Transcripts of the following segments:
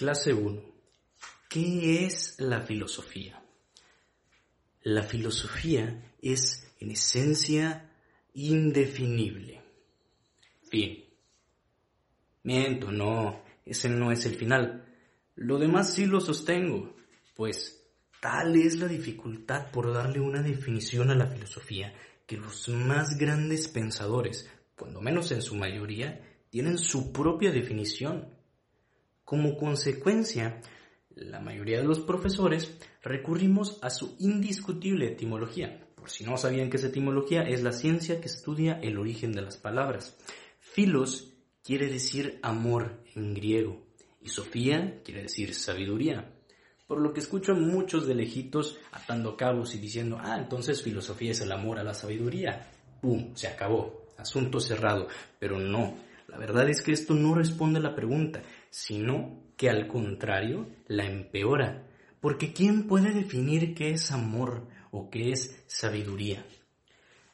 Clase 1. ¿Qué es la filosofía? La filosofía es, en esencia, indefinible. Fin. Miento, no, ese no es el final. Lo demás sí lo sostengo, pues tal es la dificultad por darle una definición a la filosofía que los más grandes pensadores, cuando menos en su mayoría, tienen su propia definición. Como consecuencia, la mayoría de los profesores recurrimos a su indiscutible etimología. Por si no sabían que esa etimología es la ciencia que estudia el origen de las palabras. Filos quiere decir amor en griego y Sofía quiere decir sabiduría. Por lo que escucho a muchos de lejitos atando cabos y diciendo, ah, entonces filosofía es el amor a la sabiduría. ¡Pum! Se acabó. Asunto cerrado. Pero no, la verdad es que esto no responde a la pregunta, sino que al contrario la empeora. Porque ¿quién puede definir qué es amor o qué es sabiduría?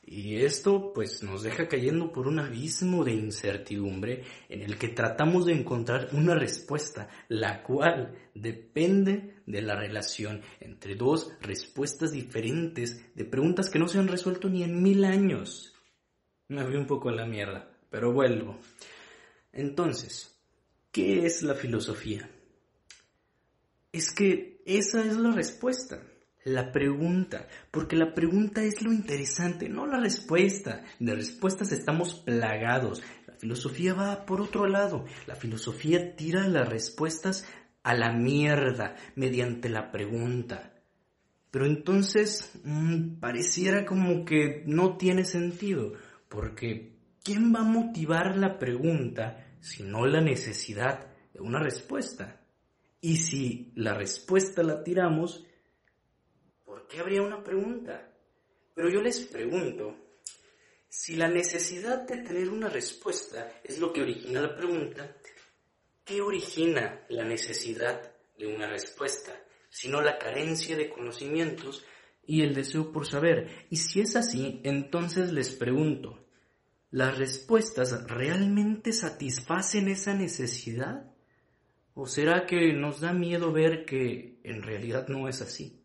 Y esto pues nos deja cayendo por un abismo de incertidumbre en el que tratamos de encontrar una respuesta, la cual depende de la relación entre dos respuestas diferentes de preguntas que no se han resuelto ni en mil años. Me fui un poco a la mierda, pero vuelvo. Entonces, ¿qué es la filosofía? Es que esa es la respuesta la pregunta, porque la pregunta es lo interesante, no la respuesta. De respuestas estamos plagados. La filosofía va por otro lado. La filosofía tira las respuestas a la mierda mediante la pregunta. Pero entonces mm, pareciera como que no tiene sentido, porque ¿quién va a motivar la pregunta si no la necesidad de una respuesta? Y si la respuesta la tiramos, qué habría una pregunta? Pero yo les pregunto, si la necesidad de tener una respuesta es lo que origina la pregunta, ¿qué origina la necesidad de una respuesta? Sino la carencia de conocimientos y el deseo por saber. Y si es así, entonces les pregunto, ¿las respuestas realmente satisfacen esa necesidad? ¿O será que nos da miedo ver que en realidad no es así?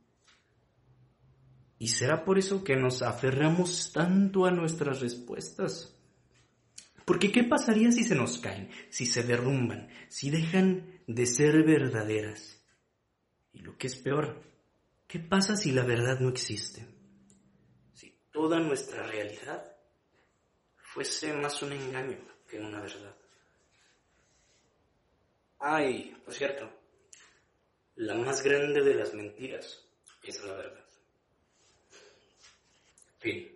Y será por eso que nos aferramos tanto a nuestras respuestas. Porque ¿qué pasaría si se nos caen, si se derrumban, si dejan de ser verdaderas? Y lo que es peor, ¿qué pasa si la verdad no existe? Si toda nuestra realidad fuese más un engaño que una verdad. Ay, por cierto, la más grande de las mentiras es la verdad. Fin.